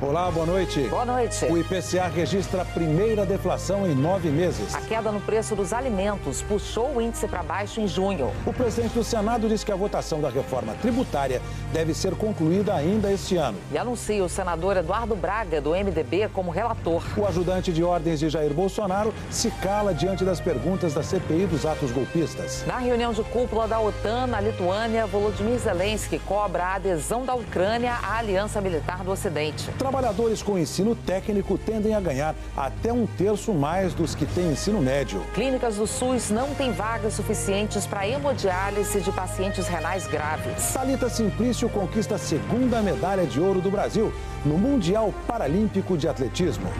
Olá, boa noite. Boa noite. O IPCA registra a primeira deflação em nove meses. A queda no preço dos alimentos puxou o índice para baixo em junho. O presidente do Senado diz que a votação da reforma tributária deve ser concluída ainda este ano. E anuncia o senador Eduardo Braga, do MDB, como relator. O ajudante de ordens de Jair Bolsonaro se cala diante das perguntas da CPI dos atos golpistas. Na reunião de cúpula da OTAN na Lituânia, Volodymyr Zelensky cobra a adesão da Ucrânia à Aliança Militar do Ocidente. Trabalhadores com ensino técnico tendem a ganhar até um terço mais dos que têm ensino médio. Clínicas do SUS não têm vagas suficientes para hemodiálise de pacientes renais graves. Salita Simplício conquista a segunda medalha de ouro do Brasil no Mundial Paralímpico de Atletismo.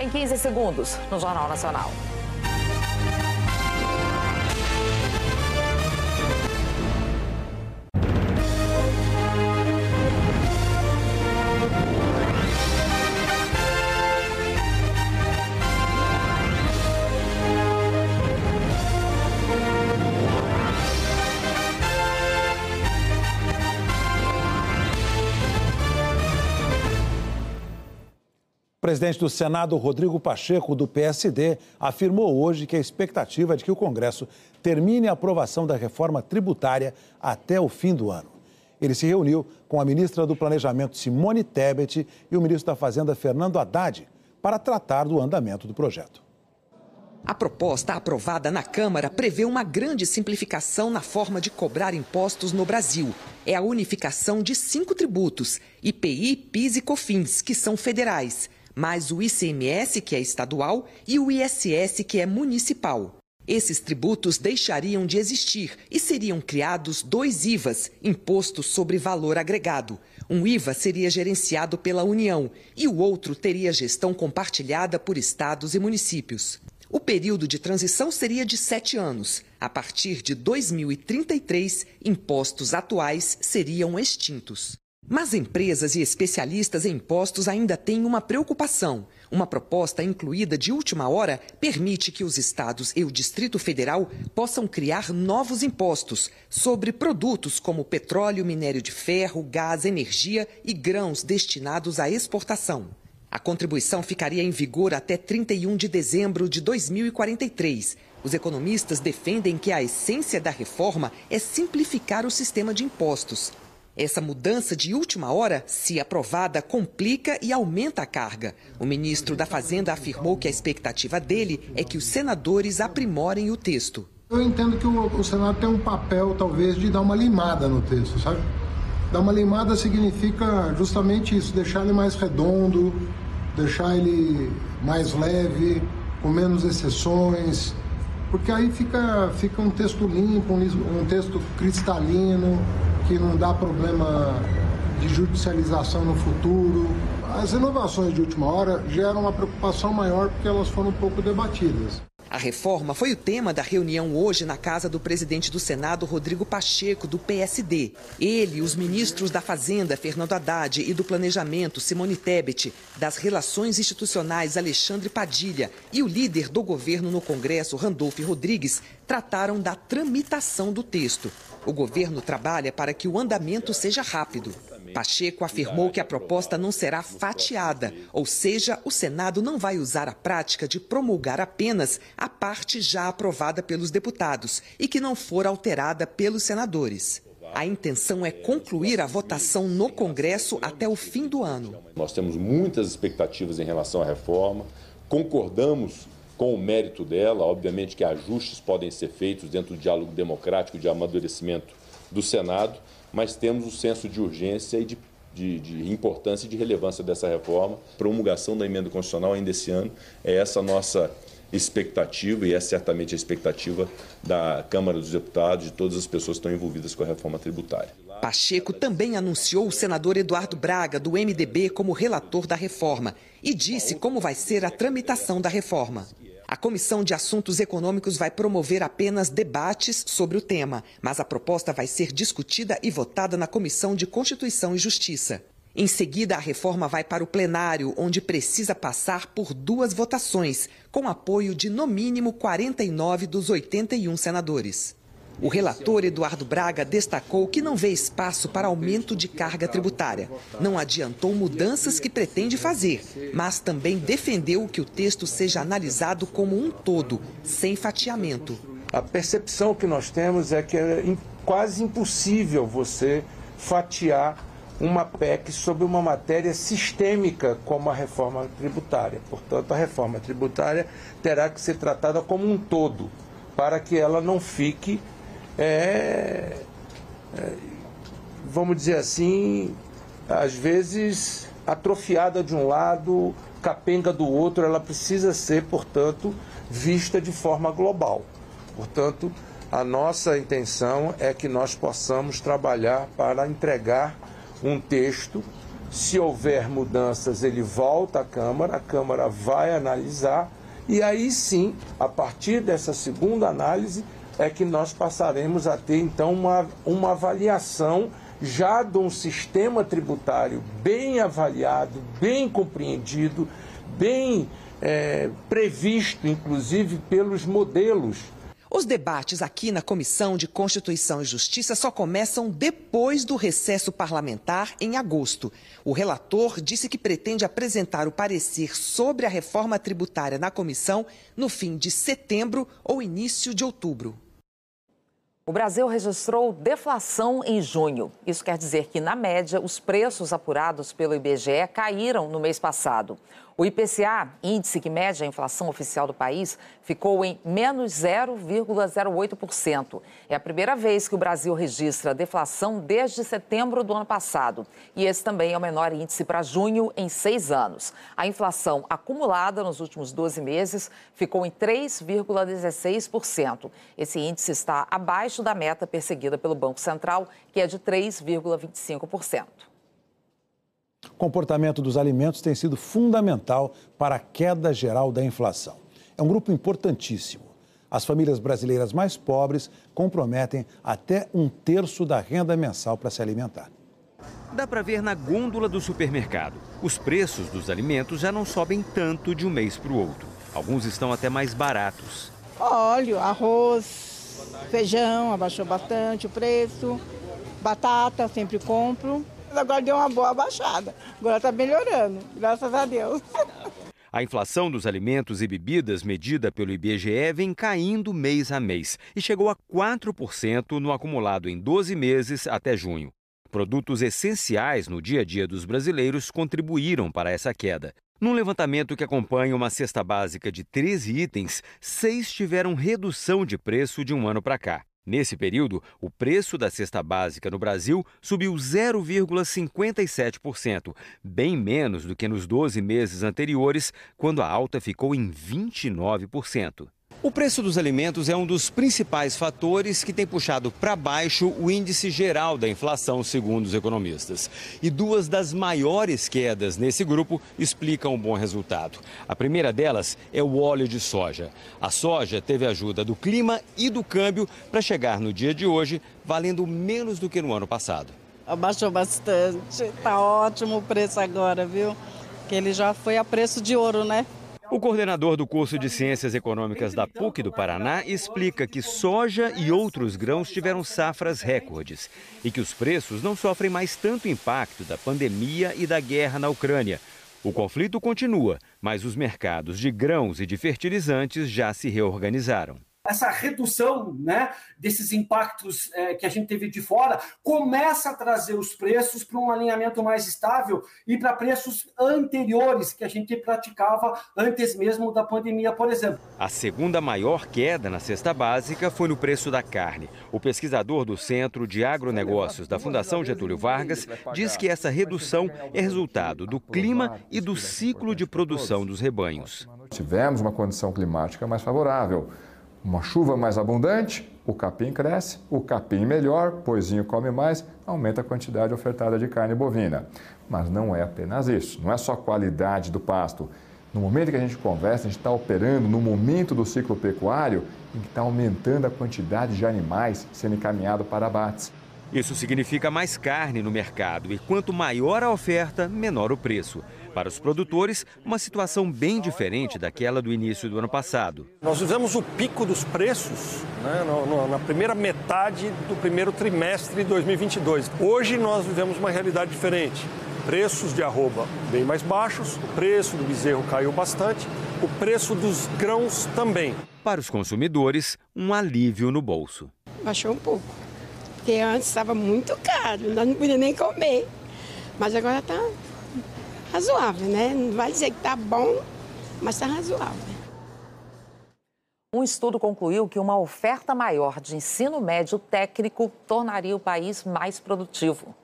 Em 15 segundos, no Jornal Nacional. Presidente do Senado, Rodrigo Pacheco, do PSD, afirmou hoje que a expectativa é de que o Congresso termine a aprovação da reforma tributária até o fim do ano. Ele se reuniu com a ministra do Planejamento, Simone Tebet, e o ministro da Fazenda, Fernando Haddad, para tratar do andamento do projeto. A proposta aprovada na Câmara prevê uma grande simplificação na forma de cobrar impostos no Brasil. É a unificação de cinco tributos: IPI, PIS e COFINS, que são federais mais o ICMS, que é estadual, e o ISS, que é municipal. Esses tributos deixariam de existir e seriam criados dois IVAs, Imposto sobre Valor Agregado. Um IVA seria gerenciado pela União e o outro teria gestão compartilhada por estados e municípios. O período de transição seria de sete anos. A partir de 2033, impostos atuais seriam extintos. Mas empresas e especialistas em impostos ainda têm uma preocupação. Uma proposta incluída de última hora permite que os estados e o Distrito Federal possam criar novos impostos sobre produtos como petróleo, minério de ferro, gás, energia e grãos destinados à exportação. A contribuição ficaria em vigor até 31 de dezembro de 2043. Os economistas defendem que a essência da reforma é simplificar o sistema de impostos. Essa mudança de última hora, se aprovada, complica e aumenta a carga. O ministro da Fazenda afirmou que a expectativa dele é que os senadores aprimorem o texto. Eu entendo que o, o Senado tem um papel, talvez, de dar uma limada no texto, sabe? Dar uma limada significa justamente isso, deixar ele mais redondo, deixar ele mais leve, com menos exceções, porque aí fica, fica um texto limpo, um, um texto cristalino, que não dá problema de judicialização no futuro. As inovações de última hora geram uma preocupação maior porque elas foram pouco debatidas. A reforma foi o tema da reunião hoje na casa do presidente do Senado, Rodrigo Pacheco, do PSD. Ele, os ministros da Fazenda, Fernando Haddad, e do Planejamento, Simone Tebet, das Relações Institucionais, Alexandre Padilha, e o líder do governo no Congresso, Randolph Rodrigues, trataram da tramitação do texto. O governo trabalha para que o andamento seja rápido. Pacheco afirmou que a proposta não será fatiada, ou seja, o Senado não vai usar a prática de promulgar apenas a parte já aprovada pelos deputados e que não for alterada pelos senadores. A intenção é concluir a votação no Congresso até o fim do ano. Nós temos muitas expectativas em relação à reforma, concordamos com o mérito dela. Obviamente que ajustes podem ser feitos dentro do diálogo democrático de amadurecimento do Senado, mas temos o senso de urgência e de, de, de importância e de relevância dessa reforma. Promulgação da emenda constitucional ainda esse ano é essa nossa expectativa, e é certamente a expectativa da Câmara dos Deputados, de todas as pessoas que estão envolvidas com a reforma tributária. Pacheco também anunciou o senador Eduardo Braga, do MDB, como relator da reforma e disse como vai ser a tramitação da reforma. A Comissão de Assuntos Econômicos vai promover apenas debates sobre o tema, mas a proposta vai ser discutida e votada na Comissão de Constituição e Justiça. Em seguida, a reforma vai para o plenário, onde precisa passar por duas votações, com apoio de no mínimo 49 dos 81 senadores. O relator Eduardo Braga destacou que não vê espaço para aumento de carga tributária. Não adiantou mudanças que pretende fazer, mas também defendeu que o texto seja analisado como um todo, sem fatiamento. A percepção que nós temos é que é quase impossível você fatiar uma PEC sobre uma matéria sistêmica como a reforma tributária. Portanto, a reforma tributária terá que ser tratada como um todo, para que ela não fique, é, é, vamos dizer assim, às vezes atrofiada de um lado, capenga do outro. Ela precisa ser, portanto, vista de forma global. Portanto, a nossa intenção é que nós possamos trabalhar para entregar um texto. Se houver mudanças, ele volta à Câmara, a Câmara vai analisar e aí sim, a partir dessa segunda análise, é que nós passaremos a ter então uma, uma avaliação já de um sistema tributário bem avaliado, bem compreendido, bem é, previsto, inclusive, pelos modelos os debates aqui na Comissão de Constituição e Justiça só começam depois do recesso parlamentar, em agosto. O relator disse que pretende apresentar o parecer sobre a reforma tributária na comissão no fim de setembro ou início de outubro. O Brasil registrou deflação em junho. Isso quer dizer que, na média, os preços apurados pelo IBGE caíram no mês passado. O IPCA, índice que mede a inflação oficial do país, ficou em menos 0,08%. É a primeira vez que o Brasil registra deflação desde setembro do ano passado. E esse também é o menor índice para junho em seis anos. A inflação acumulada nos últimos 12 meses ficou em 3,16%. Esse índice está abaixo da meta perseguida pelo Banco Central, que é de 3,25%. O comportamento dos alimentos tem sido fundamental para a queda geral da inflação. É um grupo importantíssimo. As famílias brasileiras mais pobres comprometem até um terço da renda mensal para se alimentar. Dá para ver na gôndola do supermercado. Os preços dos alimentos já não sobem tanto de um mês para o outro. Alguns estão até mais baratos. Óleo, arroz, feijão, abaixou bastante o preço. Batata, sempre compro agora deu uma boa baixada. Agora está melhorando, graças a Deus. A inflação dos alimentos e bebidas medida pelo IBGE vem caindo mês a mês e chegou a 4% no acumulado em 12 meses até junho. Produtos essenciais no dia a dia dos brasileiros contribuíram para essa queda. Num levantamento que acompanha uma cesta básica de 13 itens, seis tiveram redução de preço de um ano para cá. Nesse período, o preço da cesta básica no Brasil subiu 0,57%, bem menos do que nos 12 meses anteriores, quando a alta ficou em 29%. O preço dos alimentos é um dos principais fatores que tem puxado para baixo o índice geral da inflação, segundo os economistas. E duas das maiores quedas nesse grupo explicam o um bom resultado. A primeira delas é o óleo de soja. A soja teve ajuda do clima e do câmbio para chegar no dia de hoje valendo menos do que no ano passado. Abaixou bastante, está ótimo o preço agora, viu? Que ele já foi a preço de ouro, né? O coordenador do curso de Ciências Econômicas da PUC do Paraná explica que soja e outros grãos tiveram safras recordes e que os preços não sofrem mais tanto impacto da pandemia e da guerra na Ucrânia. O conflito continua, mas os mercados de grãos e de fertilizantes já se reorganizaram essa redução né, desses impactos é, que a gente teve de fora começa a trazer os preços para um alinhamento mais estável e para preços anteriores que a gente praticava antes mesmo da pandemia, por exemplo. A segunda maior queda na cesta básica foi no preço da carne. O pesquisador do Centro de Agronegócios da Fundação Getúlio Vargas diz que essa redução é resultado do clima e do ciclo de produção dos rebanhos. Tivemos uma condição climática mais favorável uma chuva mais abundante, o capim cresce, o capim melhor, poisinho come mais, aumenta a quantidade ofertada de carne bovina. Mas não é apenas isso, não é só a qualidade do pasto. No momento que a gente conversa, a gente está operando no momento do ciclo pecuário em que está aumentando a quantidade de animais sendo encaminhado para abates. Isso significa mais carne no mercado e quanto maior a oferta, menor o preço. Para os produtores, uma situação bem diferente daquela do início do ano passado. Nós vivemos o pico dos preços né, na primeira metade do primeiro trimestre de 2022. Hoje nós vivemos uma realidade diferente. Preços de arroba bem mais baixos, o preço do bezerro caiu bastante, o preço dos grãos também. Para os consumidores, um alívio no bolso. Baixou um pouco, porque antes estava muito caro, nós não podíamos nem comer. Mas agora está razoável, né? Não vai dizer que está bom, mas está razoável. Um estudo concluiu que uma oferta maior de ensino médio técnico tornaria o país mais produtivo.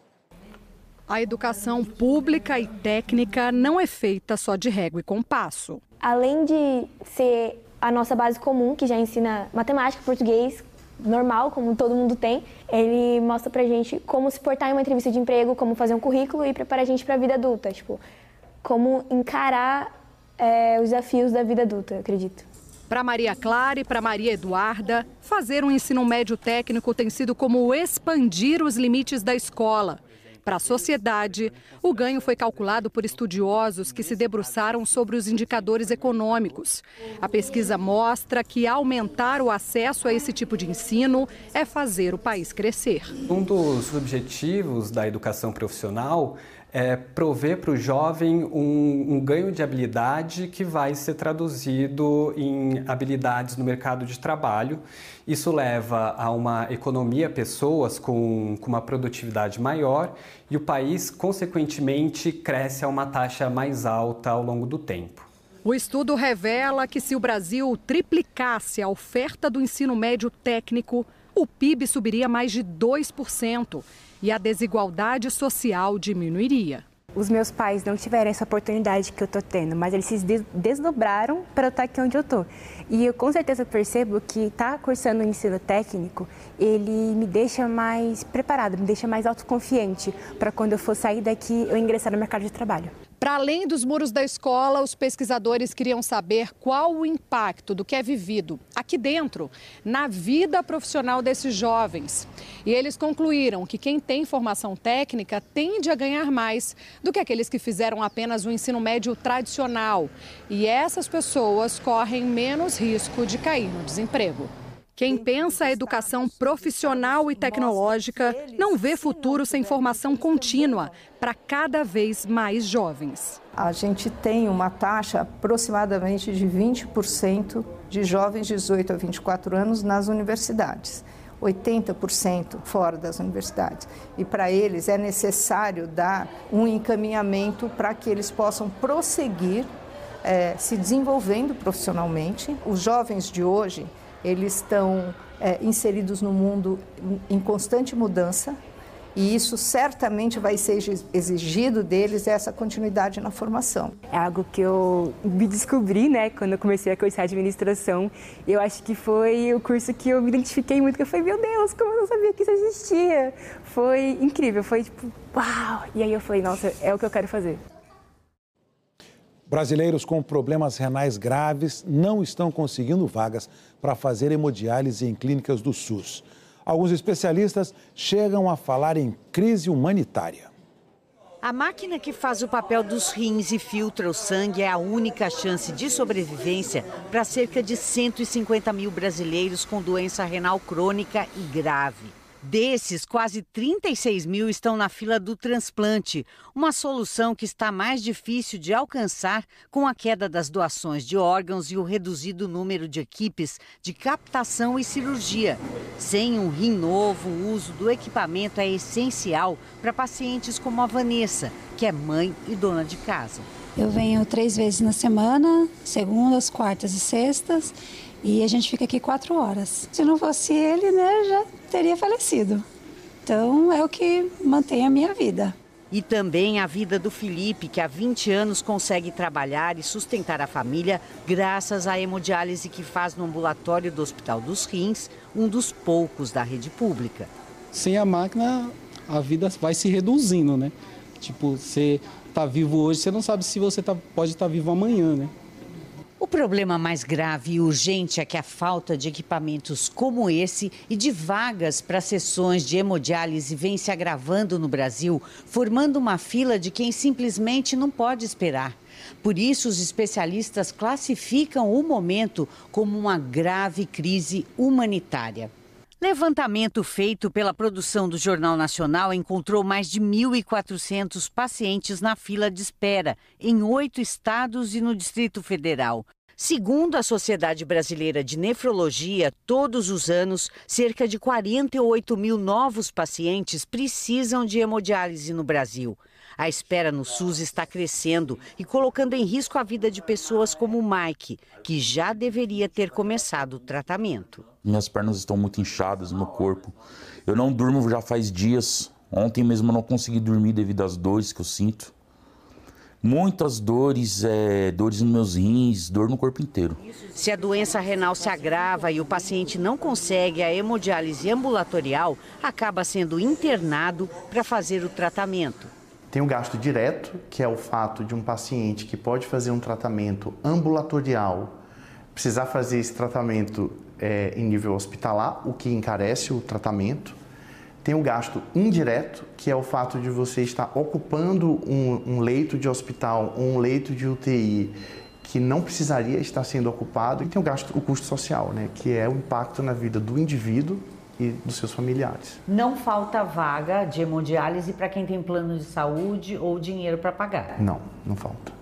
A educação pública e técnica não é feita só de régua e compasso. Além de ser a nossa base comum, que já ensina matemática, português, normal, como todo mundo tem, ele mostra pra gente como se portar em uma entrevista de emprego, como fazer um currículo e preparar a gente para a vida adulta, tipo, como encarar é, os desafios da vida adulta, eu acredito. Para Maria Clara e para Maria Eduarda, fazer um ensino médio técnico tem sido como expandir os limites da escola. Para a sociedade, o ganho foi calculado por estudiosos que se debruçaram sobre os indicadores econômicos. A pesquisa mostra que aumentar o acesso a esse tipo de ensino é fazer o país crescer. Um dos objetivos da educação profissional é prover para o jovem um, um, ganho de habilidade que vai ser traduzido em habilidades no mercado de trabalho. Isso leva a uma economia, pessoas com, com uma produtividade maior e o país, consequentemente, cresce a uma taxa mais alta ao longo do tempo. O estudo revela que se o Brasil triplicasse a oferta do ensino médio técnico, o PIB subiria mais de 2% e a desigualdade social diminuiria. Os meus pais não tiveram essa oportunidade que eu estou tendo, mas eles se desdobraram para eu estar aqui onde eu estou. E eu com certeza percebo que estar tá cursando o ensino técnico, ele me deixa mais preparado, me deixa mais autoconfiante para quando eu for sair daqui eu ingressar no mercado de trabalho. Para além dos muros da escola, os pesquisadores queriam saber qual o impacto do que é vivido aqui dentro, na vida profissional desses jovens. E eles concluíram que quem tem formação técnica tende a ganhar mais do que aqueles que fizeram apenas o ensino médio tradicional. E essas pessoas correm menos risco de cair no desemprego. Quem pensa a educação profissional e tecnológica não vê futuro sem formação contínua para cada vez mais jovens. A gente tem uma taxa aproximadamente de 20% de jovens de 18 a 24 anos nas universidades. 80% fora das universidades. E para eles é necessário dar um encaminhamento para que eles possam prosseguir é, se desenvolvendo profissionalmente. Os jovens de hoje eles estão é, inseridos no mundo em constante mudança e isso certamente vai ser exigido deles essa continuidade na formação. É algo que eu me descobri, né, quando eu comecei a cursar administração. Eu acho que foi o curso que eu me identifiquei muito, que eu falei, meu Deus, como eu não sabia que isso existia. Foi incrível, foi tipo, uau! E aí eu falei, nossa, é o que eu quero fazer. Brasileiros com problemas renais graves não estão conseguindo vagas para fazer hemodiálise em clínicas do SUS. Alguns especialistas chegam a falar em crise humanitária. A máquina que faz o papel dos rins e filtra o sangue é a única chance de sobrevivência para cerca de 150 mil brasileiros com doença renal crônica e grave. Desses, quase 36 mil estão na fila do transplante, uma solução que está mais difícil de alcançar com a queda das doações de órgãos e o reduzido número de equipes de captação e cirurgia. Sem um rim novo, o uso do equipamento é essencial para pacientes como a Vanessa, que é mãe e dona de casa. Eu venho três vezes na semana, segundas, quartas e sextas. E a gente fica aqui quatro horas. Se não fosse ele, né, já teria falecido. Então é o que mantém a minha vida. E também a vida do Felipe, que há 20 anos consegue trabalhar e sustentar a família graças à hemodiálise que faz no ambulatório do Hospital dos Rins, um dos poucos da rede pública. Sem a máquina, a vida vai se reduzindo, né? Tipo, você está vivo hoje, você não sabe se você tá, pode estar tá vivo amanhã, né? O problema mais grave e urgente é que a falta de equipamentos como esse e de vagas para sessões de hemodiálise vem se agravando no Brasil, formando uma fila de quem simplesmente não pode esperar. Por isso, os especialistas classificam o momento como uma grave crise humanitária. Levantamento feito pela produção do Jornal Nacional encontrou mais de 1.400 pacientes na fila de espera, em oito estados e no Distrito Federal. Segundo a Sociedade Brasileira de Nefrologia, todos os anos, cerca de 48 mil novos pacientes precisam de hemodiálise no Brasil. A espera no SUS está crescendo e colocando em risco a vida de pessoas como o Mike, que já deveria ter começado o tratamento. Minhas pernas estão muito inchadas, meu corpo. Eu não durmo já faz dias. Ontem mesmo eu não consegui dormir devido às dores que eu sinto. Muitas dores, é, dores nos meus rins, dor no corpo inteiro. Se a doença renal se agrava e o paciente não consegue a hemodiálise ambulatorial, acaba sendo internado para fazer o tratamento. Tem o gasto direto, que é o fato de um paciente que pode fazer um tratamento ambulatorial precisar fazer esse tratamento é, em nível hospitalar, o que encarece o tratamento. Tem o gasto indireto, que é o fato de você estar ocupando um, um leito de hospital ou um leito de UTI que não precisaria estar sendo ocupado. E tem o gasto, o custo social, né, que é o impacto na vida do indivíduo e dos seus familiares. Não falta vaga de hemodiálise para quem tem plano de saúde ou dinheiro para pagar? Não, não falta.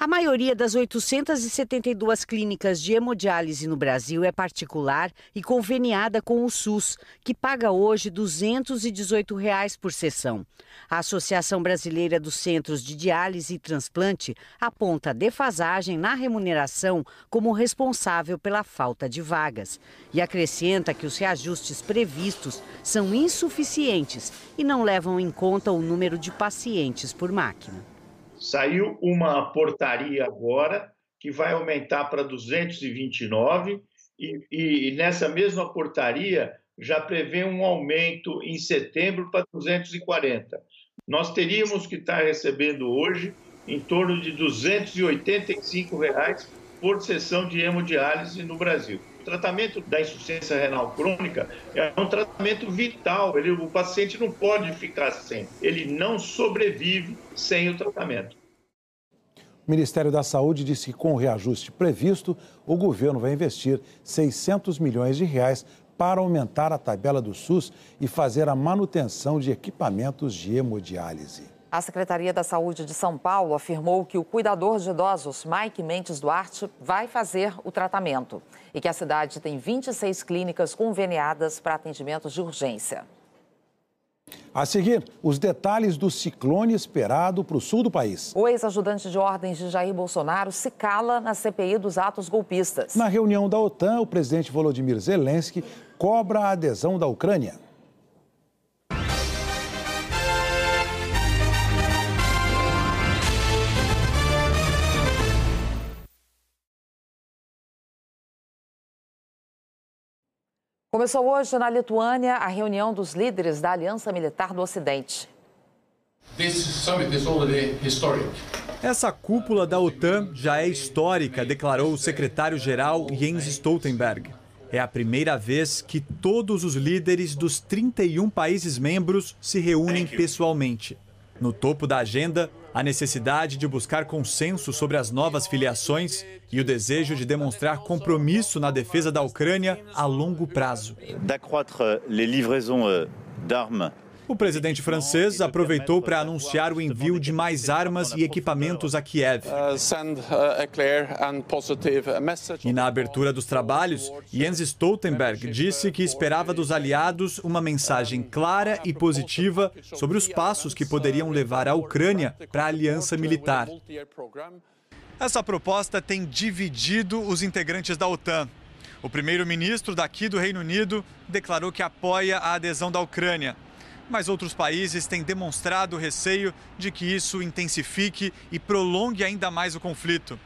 A maioria das 872 clínicas de hemodiálise no Brasil é particular e conveniada com o SUS, que paga hoje 218 reais por sessão. A Associação Brasileira dos Centros de Diálise e Transplante aponta a defasagem na remuneração como responsável pela falta de vagas e acrescenta que os reajustes previstos são insuficientes e não levam em conta o número de pacientes por máquina. Saiu uma portaria agora que vai aumentar para 229 e, e, nessa mesma portaria já prevê um aumento em setembro para 240. Nós teríamos que estar recebendo hoje em torno de 285 reais por sessão de hemodiálise no Brasil. Tratamento da insuficiência renal crônica é um tratamento vital. Ele, o paciente não pode ficar sem. Ele não sobrevive sem o tratamento. O Ministério da Saúde disse que com o reajuste previsto, o governo vai investir 600 milhões de reais para aumentar a tabela do SUS e fazer a manutenção de equipamentos de hemodiálise. A Secretaria da Saúde de São Paulo afirmou que o cuidador de idosos, Mike Mendes Duarte, vai fazer o tratamento e que a cidade tem 26 clínicas conveniadas para atendimentos de urgência. A seguir, os detalhes do ciclone esperado para o sul do país. O ex-ajudante de ordens de Jair Bolsonaro se cala na CPI dos atos golpistas. Na reunião da OTAN, o presidente Volodymyr Zelensky cobra a adesão da Ucrânia. Começou hoje na Lituânia a reunião dos líderes da Aliança Militar do Ocidente. Essa cúpula da OTAN já é histórica, declarou o secretário-geral Jens Stoltenberg. É a primeira vez que todos os líderes dos 31 países membros se reúnem pessoalmente. No topo da agenda, a necessidade de buscar consenso sobre as novas filiações e o desejo de demonstrar compromisso na defesa da Ucrânia a longo prazo. D'accroître les livraisons euh, d'armes o presidente francês aproveitou para anunciar o envio de mais armas e equipamentos a Kiev. E na abertura dos trabalhos, Jens Stoltenberg disse que esperava dos aliados uma mensagem clara e positiva sobre os passos que poderiam levar a Ucrânia para a aliança militar. Essa proposta tem dividido os integrantes da OTAN. O primeiro-ministro daqui do Reino Unido declarou que apoia a adesão da Ucrânia mas outros países têm demonstrado receio de que isso intensifique e prolongue ainda mais o conflito.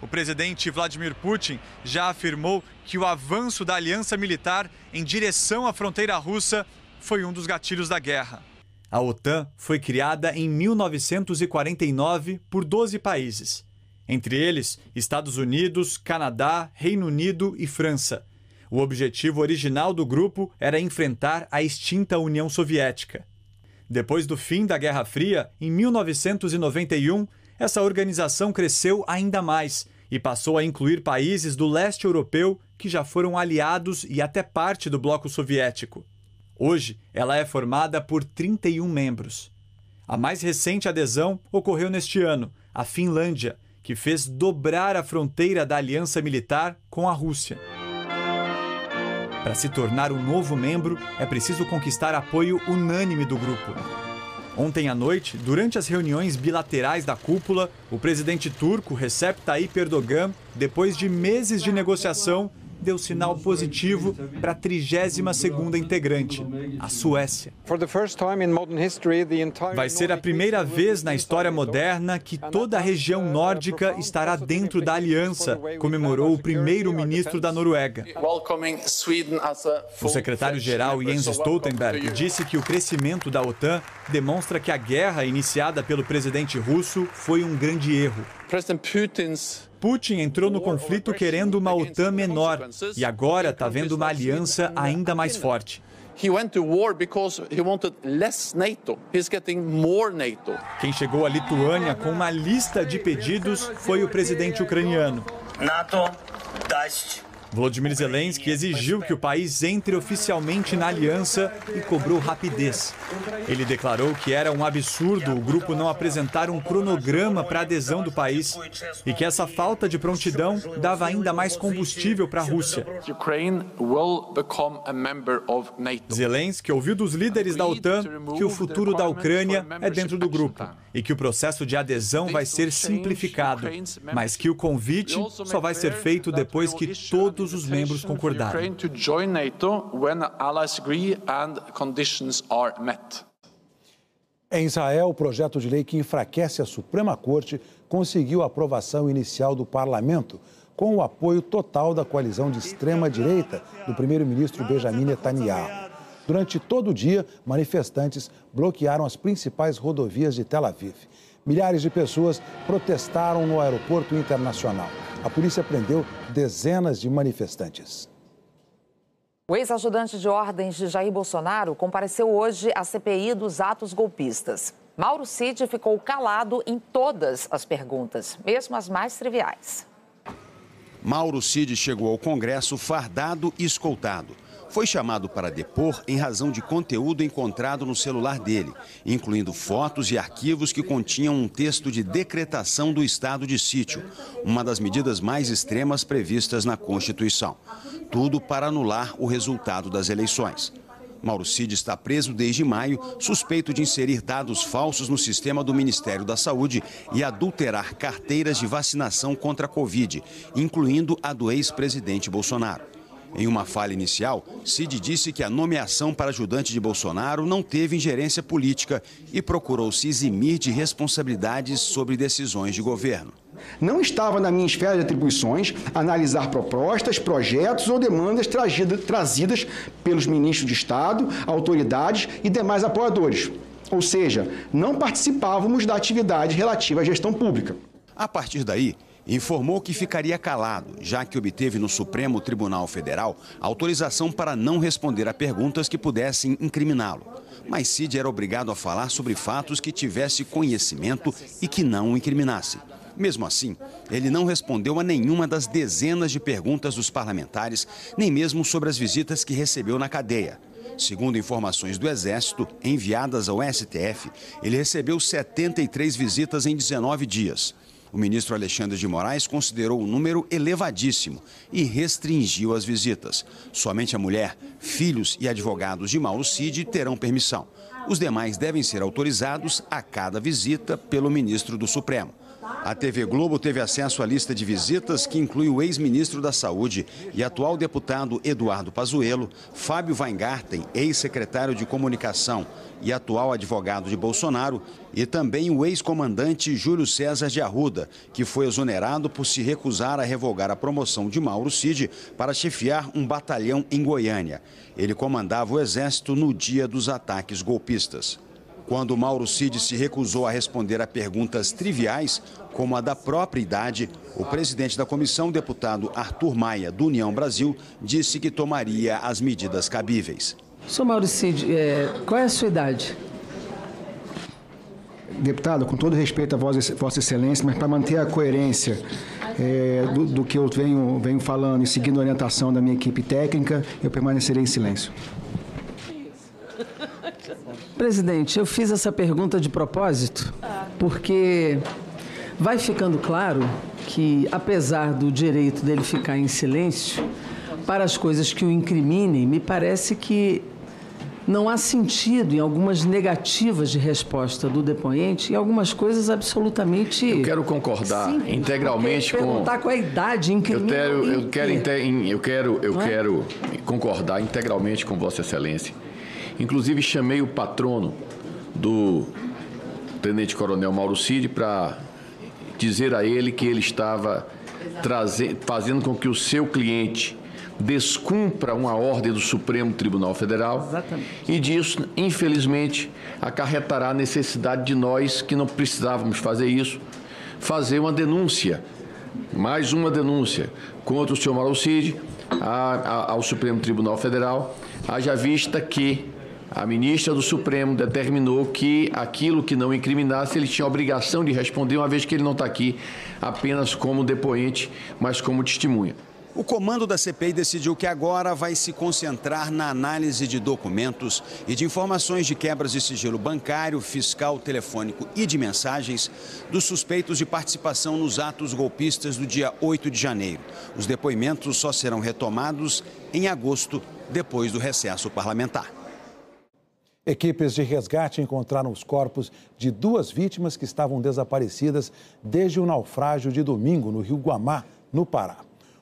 O presidente Vladimir Putin já afirmou que o avanço da aliança militar em direção à fronteira russa foi um dos gatilhos da guerra. A OTAN foi criada em 1949 por 12 países. Entre eles, Estados Unidos, Canadá, Reino Unido e França. O objetivo original do grupo era enfrentar a extinta União Soviética. Depois do fim da Guerra Fria, em 1991, essa organização cresceu ainda mais e passou a incluir países do leste europeu que já foram aliados e até parte do bloco soviético. Hoje, ela é formada por 31 membros. A mais recente adesão ocorreu neste ano, a Finlândia, que fez dobrar a fronteira da aliança militar com a Rússia. Para se tornar um novo membro, é preciso conquistar apoio unânime do grupo. Ontem à noite, durante as reuniões bilaterais da cúpula, o presidente turco Recep Tayyip Erdogan, depois de meses de negociação, deu sinal positivo para a 32ª integrante, a Suécia. Vai ser a primeira vez na história moderna que toda a região nórdica estará dentro da aliança, comemorou o primeiro-ministro da Noruega. O secretário-geral Jens Stoltenberg disse que o crescimento da OTAN demonstra que a guerra iniciada pelo presidente russo foi um grande erro. Putin entrou no conflito querendo uma OTAN menor e agora está vendo uma aliança ainda mais forte. Quem chegou à Lituânia com uma lista de pedidos foi o presidente ucraniano. NATO Volodymyr Zelensky exigiu que o país entre oficialmente na aliança e cobrou rapidez. Ele declarou que era um absurdo o grupo não apresentar um cronograma para a adesão do país e que essa falta de prontidão dava ainda mais combustível para a Rússia. Zelensky ouviu dos líderes da OTAN que o futuro da Ucrânia é dentro do grupo e que o processo de adesão vai ser simplificado, mas que o convite só vai ser feito depois que todos os membros concordarem. Em Israel, o projeto de lei que enfraquece a Suprema Corte conseguiu a aprovação inicial do parlamento, com o apoio total da coalizão de extrema-direita do primeiro-ministro Benjamin Netanyahu. Durante todo o dia, manifestantes bloquearam as principais rodovias de Tel Aviv. Milhares de pessoas protestaram no aeroporto internacional. A polícia prendeu dezenas de manifestantes. O ex-ajudante de ordens de Jair Bolsonaro compareceu hoje à CPI dos atos golpistas. Mauro Cid ficou calado em todas as perguntas, mesmo as mais triviais. Mauro Cid chegou ao Congresso fardado e escoltado foi chamado para depor em razão de conteúdo encontrado no celular dele, incluindo fotos e arquivos que continham um texto de decretação do estado de sítio, uma das medidas mais extremas previstas na Constituição. Tudo para anular o resultado das eleições. Mauro Cid está preso desde maio, suspeito de inserir dados falsos no sistema do Ministério da Saúde e adulterar carteiras de vacinação contra a Covid, incluindo a do ex-presidente Bolsonaro. Em uma fala inicial, Cid disse que a nomeação para ajudante de Bolsonaro não teve ingerência política e procurou se eximir de responsabilidades sobre decisões de governo. Não estava na minha esfera de atribuições analisar propostas, projetos ou demandas trazidas pelos ministros de Estado, autoridades e demais apoiadores. Ou seja, não participávamos da atividade relativa à gestão pública. A partir daí, informou que ficaria calado, já que obteve no Supremo Tribunal Federal autorização para não responder a perguntas que pudessem incriminá-lo. Mas Cid era obrigado a falar sobre fatos que tivesse conhecimento e que não o incriminasse. Mesmo assim, ele não respondeu a nenhuma das dezenas de perguntas dos parlamentares, nem mesmo sobre as visitas que recebeu na cadeia. Segundo informações do Exército, enviadas ao STF, ele recebeu 73 visitas em 19 dias. O ministro Alexandre de Moraes considerou o número elevadíssimo e restringiu as visitas. Somente a mulher, filhos e advogados de Mauro Cid terão permissão. Os demais devem ser autorizados a cada visita pelo ministro do Supremo. A TV Globo teve acesso à lista de visitas que inclui o ex-ministro da Saúde e atual deputado Eduardo Pazuello, Fábio Weingarten, ex-secretário de Comunicação e atual advogado de Bolsonaro, e também o ex-comandante Júlio César de Arruda, que foi exonerado por se recusar a revogar a promoção de Mauro Cid para chefiar um batalhão em Goiânia. Ele comandava o exército no dia dos ataques golpistas. Quando Mauro Cid se recusou a responder a perguntas triviais, como a da própria idade, o presidente da comissão, deputado Arthur Maia, do União Brasil, disse que tomaria as medidas cabíveis. Sou Mauro Cid, é, qual é a sua idade? Deputado, com todo respeito a Vossa Excelência, mas para manter a coerência é, do, do, que eu venho, venho falando e seguindo a orientação da minha equipe técnica, eu permanecerei em silêncio. Presidente, eu fiz essa pergunta de propósito porque vai ficando claro que, apesar do direito dele ficar em silêncio, para as coisas que o incriminem, me parece que não há sentido em algumas negativas de resposta do depoente e algumas coisas absolutamente. Eu quero concordar simples, integralmente com. Perguntar qual é a idade incrimina. Eu quero, eu quero, eu quero, eu é? quero concordar integralmente com Vossa Excelência Inclusive, chamei o patrono do Tenente Coronel Mauro Cid para dizer a ele que ele estava fazendo com que o seu cliente descumpra uma ordem do Supremo Tribunal Federal. Exatamente. E disso, infelizmente, acarretará a necessidade de nós, que não precisávamos fazer isso, fazer uma denúncia, mais uma denúncia contra o senhor Mauro Cid ao Supremo Tribunal Federal, haja vista que a ministra do Supremo determinou que aquilo que não incriminasse, ele tinha a obrigação de responder, uma vez que ele não está aqui apenas como depoente, mas como testemunha. O comando da CPI decidiu que agora vai se concentrar na análise de documentos e de informações de quebras de sigilo bancário, fiscal, telefônico e de mensagens dos suspeitos de participação nos atos golpistas do dia 8 de janeiro. Os depoimentos só serão retomados em agosto, depois do recesso parlamentar. Equipes de resgate encontraram os corpos de duas vítimas que estavam desaparecidas desde o naufrágio de domingo no rio Guamá, no Pará.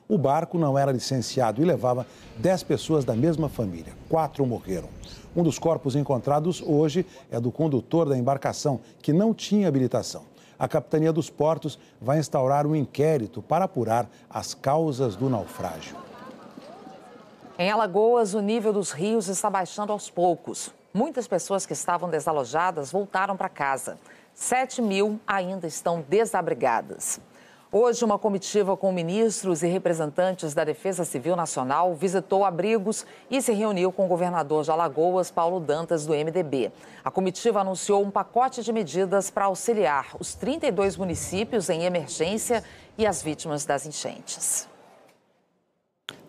O barco não era licenciado e levava dez pessoas da mesma família. Quatro morreram. Um dos corpos encontrados hoje é do condutor da embarcação, que não tinha habilitação. A Capitania dos Portos vai instaurar um inquérito para apurar as causas do naufrágio. Em Alagoas, o nível dos rios está baixando aos poucos. Muitas pessoas que estavam desalojadas voltaram para casa. 7 mil ainda estão desabrigadas. Hoje, uma comitiva com ministros e representantes da Defesa Civil Nacional visitou abrigos e se reuniu com o governador de Alagoas, Paulo Dantas, do MDB. A comitiva anunciou um pacote de medidas para auxiliar os 32 municípios em emergência e as vítimas das enchentes.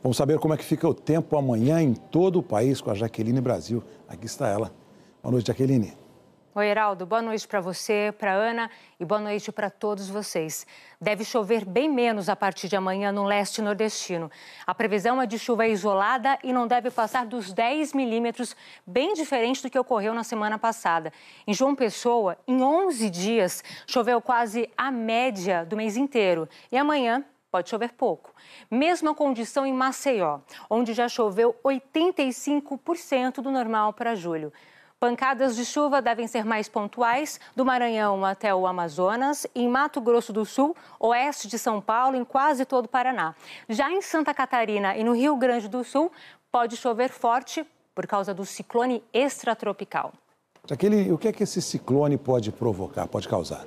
Vamos saber como é que fica o tempo amanhã em todo o país com a Jaqueline Brasil. Aqui está ela. Boa noite, Jaqueline. Oi, Heraldo. Boa noite para você, para Ana e boa noite para todos vocês. Deve chover bem menos a partir de amanhã no leste nordestino. A previsão é de chuva isolada e não deve passar dos 10 milímetros, bem diferente do que ocorreu na semana passada. Em João Pessoa, em 11 dias, choveu quase a média do mês inteiro. E amanhã pode chover pouco. Mesma condição em Maceió, onde já choveu 85% do normal para julho. Pancadas de chuva devem ser mais pontuais do Maranhão até o Amazonas, em Mato Grosso do Sul, oeste de São Paulo, em quase todo o Paraná. Já em Santa Catarina e no Rio Grande do Sul, pode chover forte por causa do ciclone extratropical. Aquele, o que é que esse ciclone pode provocar, pode causar?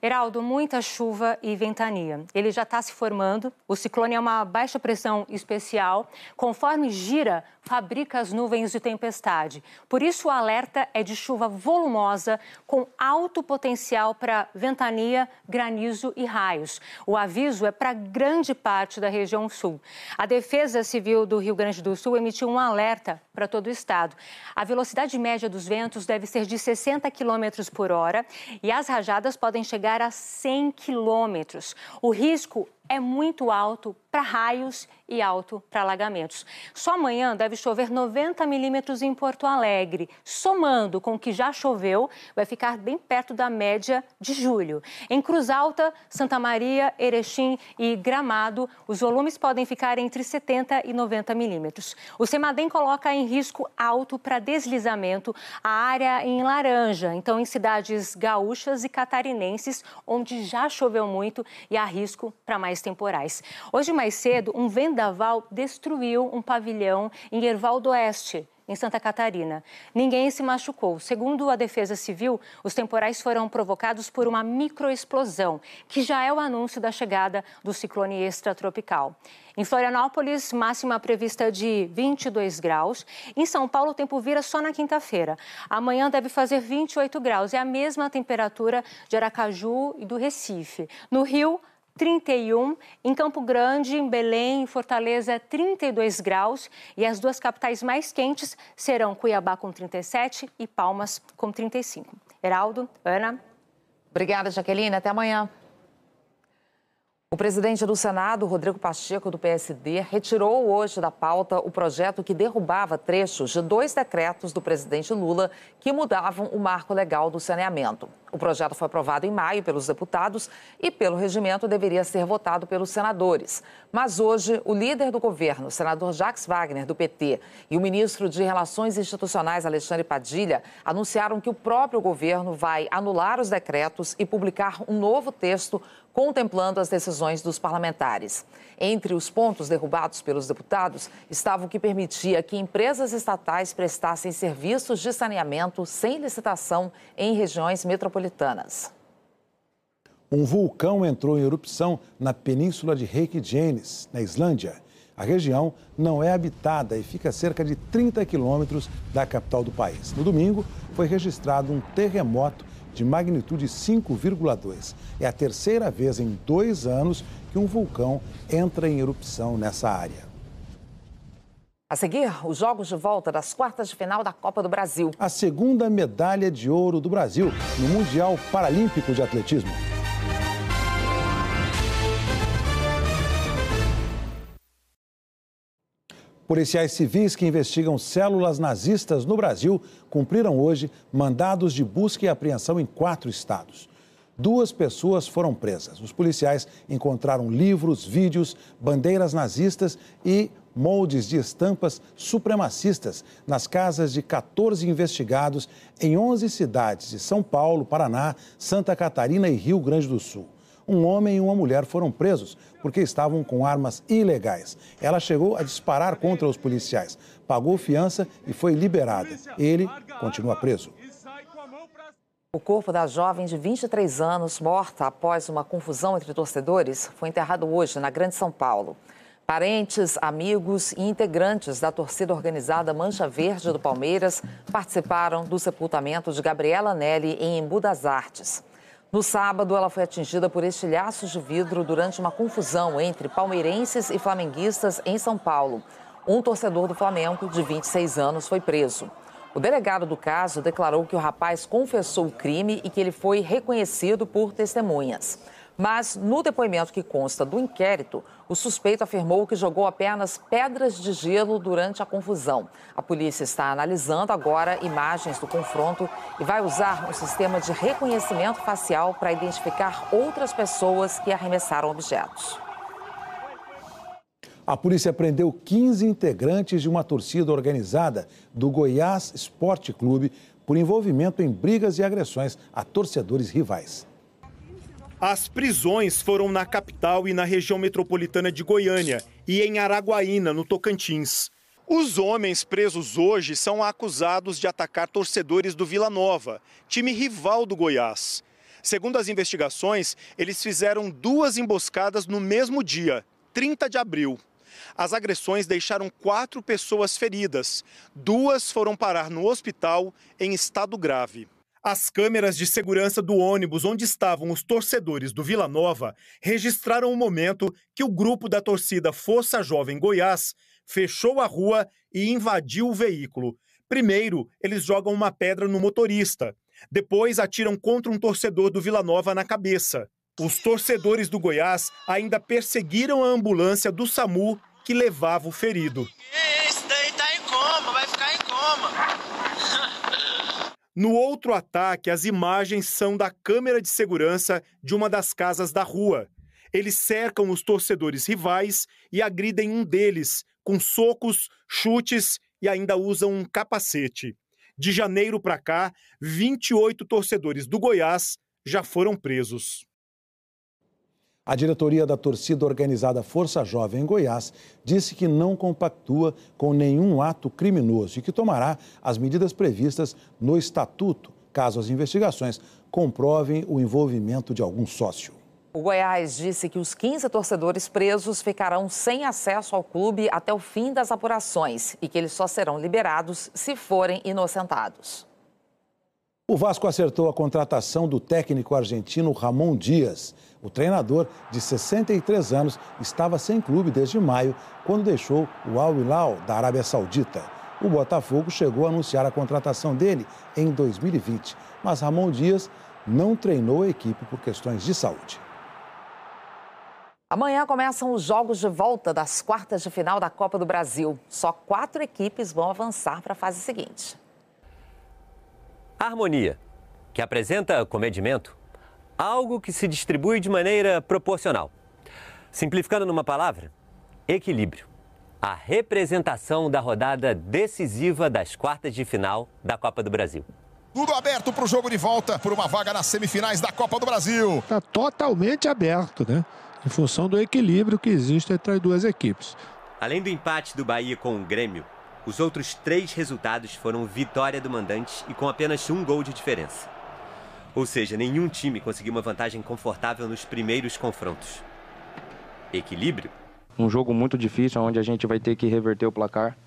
Heraldo, muita chuva e ventania. Ele já está se formando. O ciclone é uma baixa pressão especial. Conforme gira, fabrica as nuvens de tempestade. Por isso, o alerta é de chuva volumosa, com alto potencial para ventania, granizo e raios. O aviso é para grande parte da região sul. A Defesa Civil do Rio Grande do Sul emitiu um alerta para todo o estado. A velocidade média dos ventos deve ser de 60 km por hora e as rajadas podem chegar a 100 quilômetros. O risco é muito alto para raios e alto para alagamentos. Só amanhã deve chover 90 milímetros em Porto Alegre. Somando com o que já choveu, vai ficar bem perto da média de julho. Em Cruz Alta, Santa Maria, Erechim e Gramado, os volumes podem ficar entre 70 e 90 milímetros. O Semadem coloca em risco alto para deslizamento a área em laranja. Então, em cidades gaúchas e catarinenses, onde já choveu muito e há risco para mais temporais. Hoje mais cedo, um vendaval destruiu um pavilhão em Erval do Oeste, em Santa Catarina. Ninguém se machucou. Segundo a Defesa Civil, os temporais foram provocados por uma microexplosão, que já é o anúncio da chegada do ciclone extratropical. Em Florianópolis, máxima prevista de 22 graus. Em São Paulo, o tempo vira só na quinta-feira. Amanhã deve fazer 28 graus. É a mesma temperatura de Aracaju e do Recife. No Rio, 31, em Campo Grande, em Belém, em Fortaleza, 32 graus. E as duas capitais mais quentes serão Cuiabá com 37 e Palmas com 35. Heraldo, Ana. Obrigada, Jaqueline. Até amanhã. O presidente do Senado, Rodrigo Pacheco, do PSD, retirou hoje da pauta o projeto que derrubava trechos de dois decretos do presidente Lula que mudavam o marco legal do saneamento. O projeto foi aprovado em maio pelos deputados e, pelo regimento, deveria ser votado pelos senadores. Mas hoje, o líder do governo, senador Jacques Wagner, do PT, e o ministro de Relações Institucionais, Alexandre Padilha, anunciaram que o próprio governo vai anular os decretos e publicar um novo texto contemplando as decisões dos parlamentares. Entre os pontos derrubados pelos deputados estava o que permitia que empresas estatais prestassem serviços de saneamento sem licitação em regiões metropolitanas. Um vulcão entrou em erupção na península de Reykjanes, na Islândia. A região não é habitada e fica a cerca de 30 quilômetros da capital do país. No domingo, foi registrado um terremoto de magnitude 5,2. É a terceira vez em dois anos que um vulcão entra em erupção nessa área. A seguir, os jogos de volta das quartas de final da Copa do Brasil. A segunda medalha de ouro do Brasil no Mundial Paralímpico de Atletismo. Policiais civis que investigam células nazistas no Brasil cumpriram hoje mandados de busca e apreensão em quatro estados. Duas pessoas foram presas. Os policiais encontraram livros, vídeos, bandeiras nazistas e moldes de estampas supremacistas nas casas de 14 investigados em 11 cidades de São Paulo, Paraná, Santa Catarina e Rio Grande do Sul um homem e uma mulher foram presos porque estavam com armas ilegais. Ela chegou a disparar contra os policiais, pagou fiança e foi liberada. Ele continua preso. O corpo da jovem de 23 anos, morta após uma confusão entre torcedores, foi enterrado hoje na Grande São Paulo. Parentes, amigos e integrantes da torcida organizada Mancha Verde do Palmeiras participaram do sepultamento de Gabriela Nelly em Embu das Artes. No sábado, ela foi atingida por estilhaços de vidro durante uma confusão entre palmeirenses e flamenguistas em São Paulo. Um torcedor do Flamengo, de 26 anos, foi preso. O delegado do caso declarou que o rapaz confessou o crime e que ele foi reconhecido por testemunhas. Mas no depoimento que consta do inquérito, o suspeito afirmou que jogou apenas pedras de gelo durante a confusão. A polícia está analisando agora imagens do confronto e vai usar um sistema de reconhecimento facial para identificar outras pessoas que arremessaram objetos. A polícia prendeu 15 integrantes de uma torcida organizada do Goiás Esporte Clube por envolvimento em brigas e agressões a torcedores rivais. As prisões foram na capital e na região metropolitana de Goiânia e em Araguaína, no Tocantins. Os homens presos hoje são acusados de atacar torcedores do Vila Nova, time rival do Goiás. Segundo as investigações, eles fizeram duas emboscadas no mesmo dia, 30 de abril. As agressões deixaram quatro pessoas feridas. Duas foram parar no hospital em estado grave. As câmeras de segurança do ônibus onde estavam os torcedores do Vila Nova registraram o momento que o grupo da torcida Força Jovem Goiás fechou a rua e invadiu o veículo. Primeiro, eles jogam uma pedra no motorista. Depois, atiram contra um torcedor do Vila Nova na cabeça. Os torcedores do Goiás ainda perseguiram a ambulância do SAMU que levava o ferido. Esse daí tá em coma, vai ficar em coma. No outro ataque, as imagens são da câmera de segurança de uma das casas da rua. Eles cercam os torcedores rivais e agridem um deles com socos, chutes e ainda usam um capacete. De janeiro para cá, 28 torcedores do Goiás já foram presos. A diretoria da torcida organizada Força Jovem em Goiás disse que não compactua com nenhum ato criminoso e que tomará as medidas previstas no estatuto, caso as investigações comprovem o envolvimento de algum sócio. O Goiás disse que os 15 torcedores presos ficarão sem acesso ao clube até o fim das apurações e que eles só serão liberados se forem inocentados. O Vasco acertou a contratação do técnico argentino Ramon Dias. O treinador, de 63 anos, estava sem clube desde maio, quando deixou o Al Hilal da Arábia Saudita. O Botafogo chegou a anunciar a contratação dele em 2020, mas Ramon Dias não treinou a equipe por questões de saúde. Amanhã começam os jogos de volta das quartas de final da Copa do Brasil. Só quatro equipes vão avançar para a fase seguinte. Harmonia, que apresenta comedimento, algo que se distribui de maneira proporcional. Simplificando numa palavra, equilíbrio. A representação da rodada decisiva das quartas de final da Copa do Brasil. Tudo aberto para o jogo de volta por uma vaga nas semifinais da Copa do Brasil. Está totalmente aberto, né? em função do equilíbrio que existe entre as duas equipes. Além do empate do Bahia com o Grêmio, os outros três resultados foram vitória do mandante e com apenas um gol de diferença. Ou seja, nenhum time conseguiu uma vantagem confortável nos primeiros confrontos. Equilíbrio? Um jogo muito difícil, onde a gente vai ter que reverter o placar.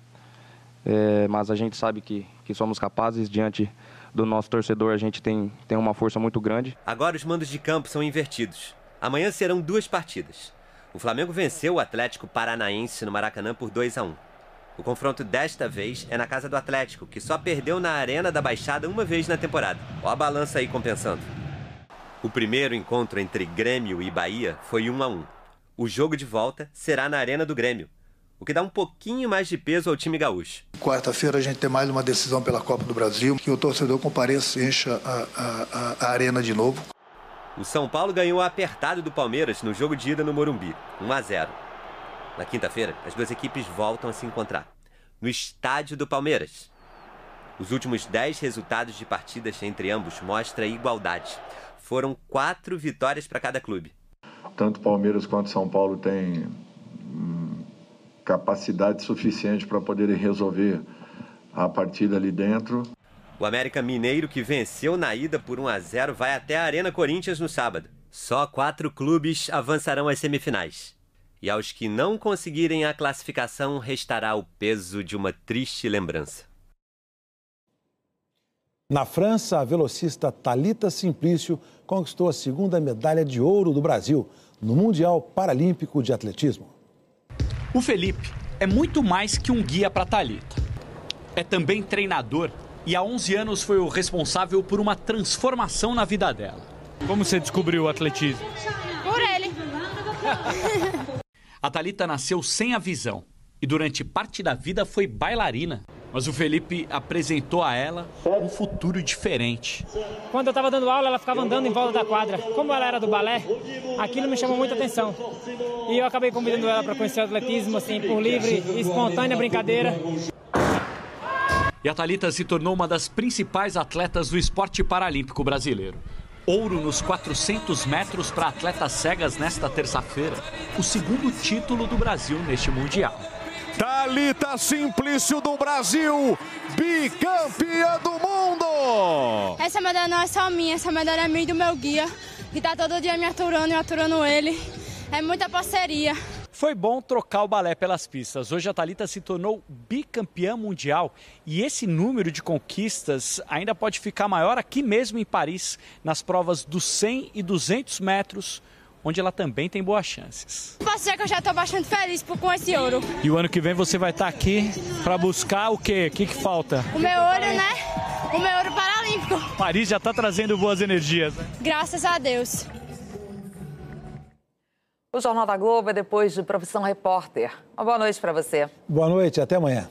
É, mas a gente sabe que, que somos capazes diante do nosso torcedor, a gente tem, tem uma força muito grande. Agora os mandos de campo são invertidos. Amanhã serão duas partidas. O Flamengo venceu o Atlético Paranaense no Maracanã por 2 a 1. O confronto desta vez é na casa do Atlético, que só perdeu na Arena da Baixada uma vez na temporada. Ó a balança aí compensando. O primeiro encontro entre Grêmio e Bahia foi 1 a 1. O jogo de volta será na Arena do Grêmio, o que dá um pouquinho mais de peso ao time gaúcho. Quarta-feira a gente tem mais uma decisão pela Copa do Brasil, que o torcedor compareça e encha a, a, a, arena de novo. O São Paulo ganhou apertado do Palmeiras no jogo de ida no Morumbi, 1 a 0. Na quinta-feira, as duas equipes voltam a se encontrar no estádio do Palmeiras. Os últimos 10 resultados de partidas entre ambos mostram igualdade. Foram quatro vitórias para cada clube. Tanto Palmeiras quanto São Paulo têm hum, capacidade suficiente para poderem resolver a partida ali dentro. O América Mineiro, que venceu na ida por 1 a 0, vai até a Arena Corinthians no sábado. Só quatro clubes avançarão às semifinais. E aos que não conseguirem a classificação, restará o peso de uma triste lembrança. Na França, a velocista Talita Simplício conquistou a segunda medalha de ouro do Brasil no Mundial Paralímpico de Atletismo. O Felipe é muito mais que um guia para Talita. É também treinador e há 11 anos foi o responsável por uma transformação na vida dela. Como você descobriu o atletismo? Por ele. a Talita nasceu sem a visão e durante parte da vida foi bailarina. Mas o Felipe apresentou a ela um futuro diferente. Quando eu estava dando aula, ela ficava andando em volta da quadra. Como ela era do balé, aquilo me chamou muita atenção. E eu acabei convidando ela para conhecer o atletismo, assim, por livre e espontânea brincadeira. E a Thalita se tornou uma das principais atletas do esporte paralímpico brasileiro. Ouro nos 400 metros para atletas cegas nesta terça-feira. O segundo título do Brasil neste Mundial. Talita Simplício do Brasil, bicampeã do mundo! Essa medalha não é só minha, essa medalha é minha e do meu guia, que está todo dia me aturando e aturando ele. É muita parceria. Foi bom trocar o balé pelas pistas. Hoje a Talita se tornou bicampeã mundial e esse número de conquistas ainda pode ficar maior aqui mesmo em Paris, nas provas dos 100 e 200 metros, onde ela também tem boas chances. Posso dizer que eu já estou bastante feliz com esse ouro. E o ano que vem você vai estar aqui para buscar o quê? O que, que falta? O meu ouro, né? O meu ouro paralímpico. Paris já está trazendo boas energias. Né? Graças a Deus. O Jornal da Globo é depois de Profissão Repórter. Uma boa noite para você. Boa noite, até amanhã.